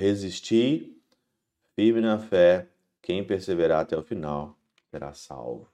Resisti, firme na fé, quem perseverar até o final será salvo.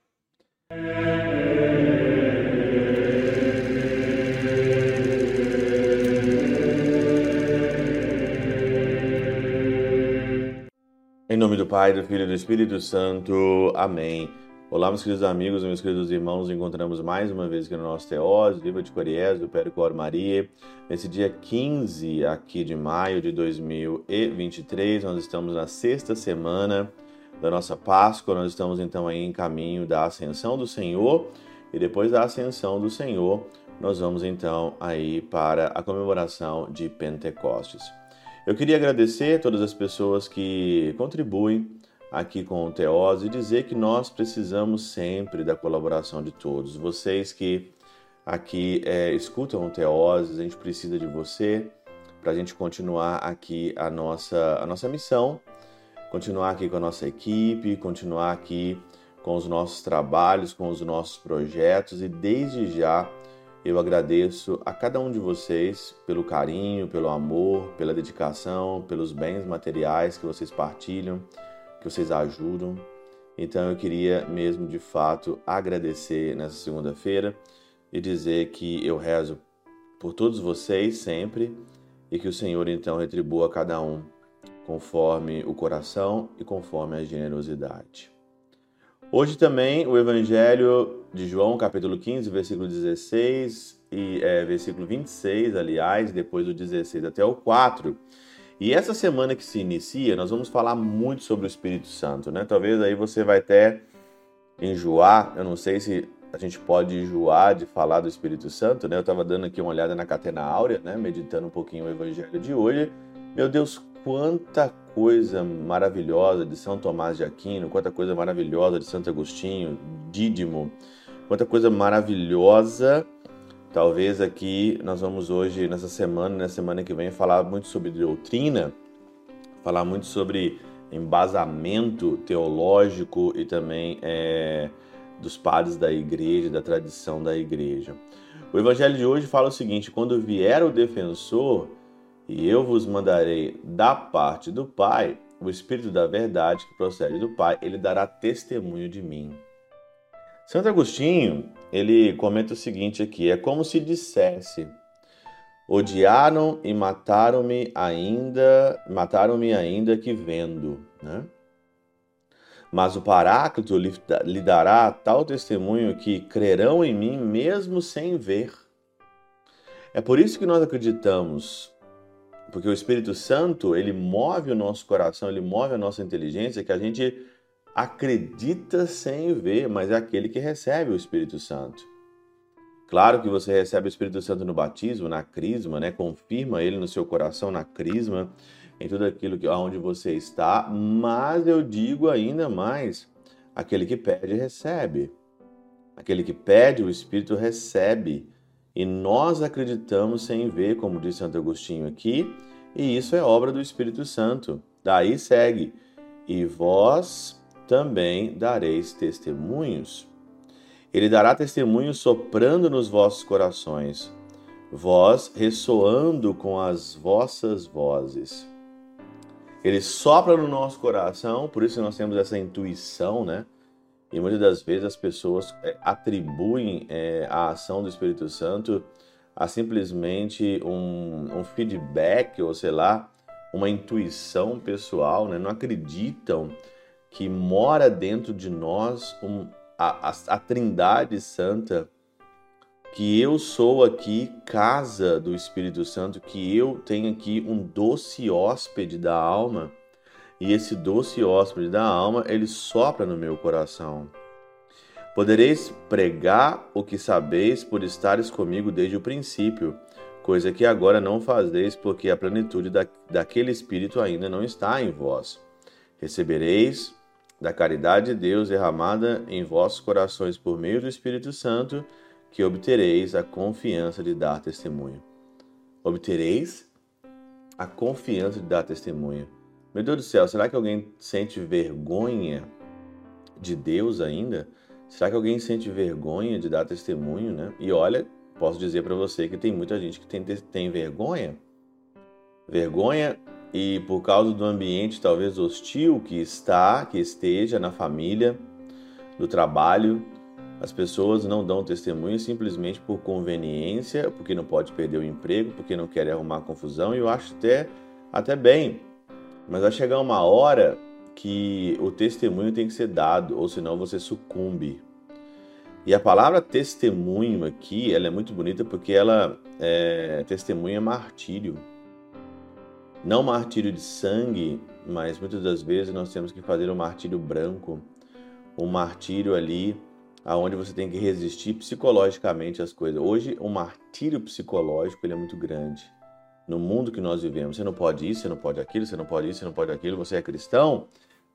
Em nome do Pai, do Filho e do Espírito Santo. Amém. Olá, meus queridos amigos, meus queridos irmãos, nos encontramos mais uma vez aqui no nosso Teós, Viva de Coriés, do Percor Maria. Nesse dia 15 aqui de maio de 2023, nós estamos na sexta semana da nossa Páscoa, nós estamos então aí em caminho da Ascensão do Senhor e depois da Ascensão do Senhor, nós vamos então aí para a comemoração de Pentecostes. Eu queria agradecer a todas as pessoas que contribuem aqui com o Teose e dizer que nós precisamos sempre da colaboração de todos. Vocês que aqui é, escutam o Teose, a gente precisa de você para a gente continuar aqui a nossa, a nossa missão, continuar aqui com a nossa equipe, continuar aqui com os nossos trabalhos, com os nossos projetos e desde já eu agradeço a cada um de vocês pelo carinho, pelo amor, pela dedicação, pelos bens materiais que vocês partilham, que vocês ajudam. Então eu queria mesmo de fato agradecer nessa segunda-feira e dizer que eu rezo por todos vocês sempre e que o Senhor então retribua a cada um conforme o coração e conforme a generosidade. Hoje também o Evangelho de João, capítulo 15, versículo 16 e é, versículo 26, aliás, depois do 16 até o 4. E essa semana que se inicia, nós vamos falar muito sobre o Espírito Santo, né? Talvez aí você vai até enjoar, eu não sei se a gente pode enjoar de falar do Espírito Santo, né? Eu estava dando aqui uma olhada na Catena Áurea, né? Meditando um pouquinho o Evangelho de hoje. Meu Deus, quanta coisa maravilhosa de São Tomás de Aquino, quanta coisa maravilhosa de Santo Agostinho, Dídimo, quanta coisa maravilhosa. Talvez aqui nós vamos hoje, nessa semana, na semana que vem, falar muito sobre doutrina, falar muito sobre embasamento teológico e também é, dos padres da igreja, da tradição da igreja. O evangelho de hoje fala o seguinte: quando vier o defensor, e eu vos mandarei da parte do Pai o Espírito da verdade que procede do Pai, ele dará testemunho de mim. Santo Agostinho, ele comenta o seguinte aqui: é como se dissesse: odiaram e mataram-me ainda, mataram-me ainda que vendo, né? Mas o Paráclito lhe dará tal testemunho que crerão em mim mesmo sem ver. É por isso que nós acreditamos porque o Espírito Santo, ele move o nosso coração, ele move a nossa inteligência, que a gente acredita sem ver, mas é aquele que recebe o Espírito Santo. Claro que você recebe o Espírito Santo no batismo, na crisma, né? Confirma ele no seu coração na crisma, em tudo aquilo que onde você está, mas eu digo ainda mais, aquele que pede recebe. Aquele que pede, o Espírito recebe. E nós acreditamos sem ver, como diz Santo Agostinho aqui, e isso é obra do Espírito Santo. Daí segue: E vós também dareis testemunhos. Ele dará testemunho soprando nos vossos corações, vós ressoando com as vossas vozes. Ele sopra no nosso coração, por isso nós temos essa intuição, né? E muitas das vezes as pessoas é, atribuem é, a ação do Espírito Santo a simplesmente um, um, feedback, ou sei lá, uma intuição pessoal, né? não acreditam que mora dentro de nós um, a, a, a Trindade Santa, que eu sou aqui casa do Espírito Santo, que eu tenho aqui um doce hóspede da alma e esse doce hóspede da alma, ele sopra no meu coração. Podereis pregar o que sabeis por estares comigo desde o princípio, coisa que agora não fazeis, porque a plenitude da, daquele Espírito ainda não está em vós. Recebereis da caridade de Deus derramada em vossos corações por meio do Espírito Santo, que obtereis a confiança de dar testemunho. Obtereis a confiança de dar testemunho. Meu Deus do céu, será que alguém sente vergonha de Deus ainda? Será que alguém sente vergonha de dar testemunho, né? E olha, posso dizer para você que tem muita gente que tem, tem vergonha. Vergonha e por causa do ambiente talvez hostil que está, que esteja na família, no trabalho, as pessoas não dão testemunho simplesmente por conveniência, porque não pode perder o emprego, porque não querem arrumar confusão, e eu acho até, até bem. Mas vai chegar uma hora que o testemunho tem que ser dado, ou senão você sucumbe. E a palavra testemunho aqui, ela é muito bonita porque ela é testemunha martírio. Não martírio de sangue, mas muitas das vezes nós temos que fazer um martírio branco, um martírio ali aonde você tem que resistir psicologicamente às coisas. Hoje, o martírio psicológico ele é muito grande. No mundo que nós vivemos, você não pode isso, você não pode aquilo, você não pode isso, você não pode aquilo. Você é cristão?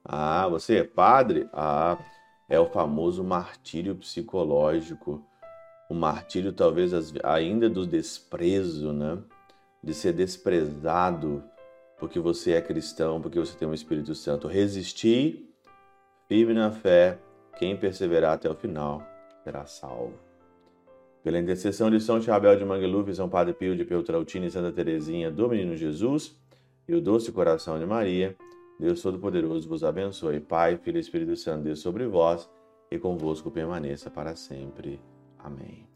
Ah, você é padre? Ah, é o famoso martírio psicológico. O martírio, talvez, ainda do desprezo, né? De ser desprezado porque você é cristão, porque você tem o Espírito Santo. Resistir, firme na fé, quem perseverar até o final será salvo. Pela intercessão de São Chabel de Mangluf, São Padre Pio de Peltrautina e Santa Teresinha do Menino Jesus e o doce coração de Maria, Deus Todo-Poderoso vos abençoe. Pai, Filho e Espírito Santo, Deus sobre vós e convosco permaneça para sempre. Amém.